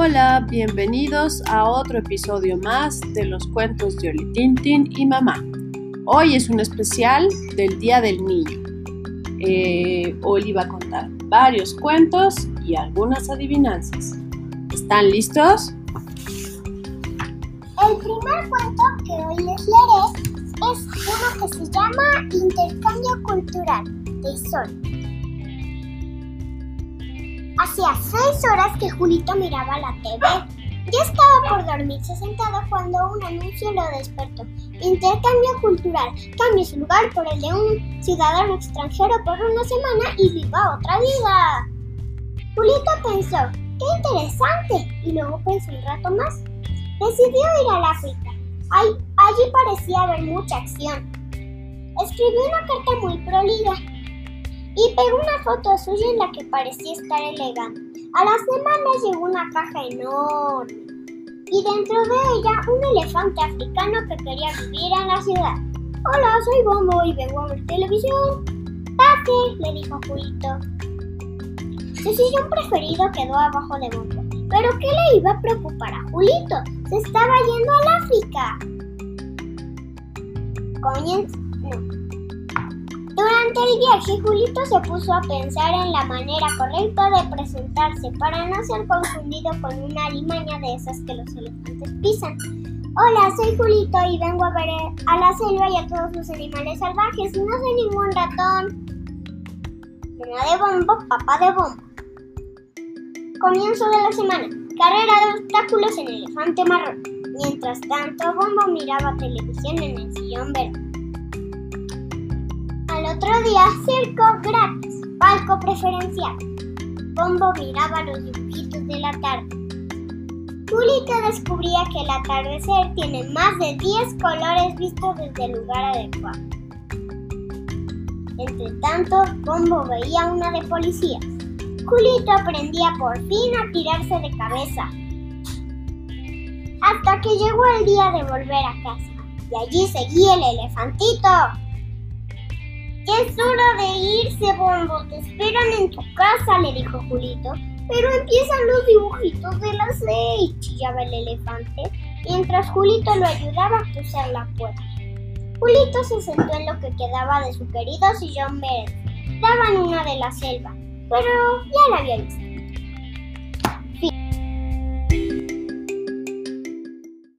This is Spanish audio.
Hola, bienvenidos a otro episodio más de los cuentos de Oli Tintin y Mamá. Hoy es un especial del Día del Niño. Eh, Oli va a contar varios cuentos y algunas adivinanzas. ¿Están listos? El primer cuento que hoy les leeré es uno que se llama Intercambio Cultural de Sol. Hacía seis horas que Julito miraba la TV. Ya estaba por dormirse sentado cuando un anuncio lo despertó. Intercambio cultural. Cambie su lugar por el de un ciudadano extranjero por una semana y viva otra vida. Julito pensó, qué interesante, y luego pensó un rato más. Decidió ir al África. allí parecía haber mucha acción. Escribió una carta muy prolija y pegó una foto suya en la que parecía estar elegante. A las semanas llegó una caja enorme y dentro de ella un elefante africano que quería vivir en la ciudad. Hola, soy Bombo y vengo a ver televisión. Pase, le dijo Julito. Su sillón preferido quedó abajo de Bombo. ¿Pero qué le iba a preocupar a Julito? Se estaba yendo al África. Coñens, no. El viaje, Julito se puso a pensar en la manera correcta de presentarse para no ser confundido con una alimaña de esas que los elefantes pisan. Hola, soy Julito y vengo a ver a la selva y a todos los animales salvajes. No soy ningún ratón. Mamá de bombo, papá de bombo. Comienzo de la semana. Carrera de obstáculos en elefante marrón. Mientras tanto, Bombo miraba televisión en el sillón verde. Otro día, circo gratis, palco preferencial. Bombo miraba los dibujitos de la tarde. Julito descubría que el atardecer tiene más de 10 colores vistos desde el lugar adecuado. Entre tanto, Bombo veía una de policías. Julito aprendía por fin a tirarse de cabeza. Hasta que llegó el día de volver a casa. Y allí seguía el elefantito. Es hora de irse, Bombo. Te esperan en tu casa, le dijo Julito. Pero empiezan los dibujitos de las seis, chillaba el elefante, mientras Julito lo ayudaba a cruzar la puerta. Julito se sentó en lo que quedaba de su querido sillón verde. Daban una de la selva, pero ya la había visto.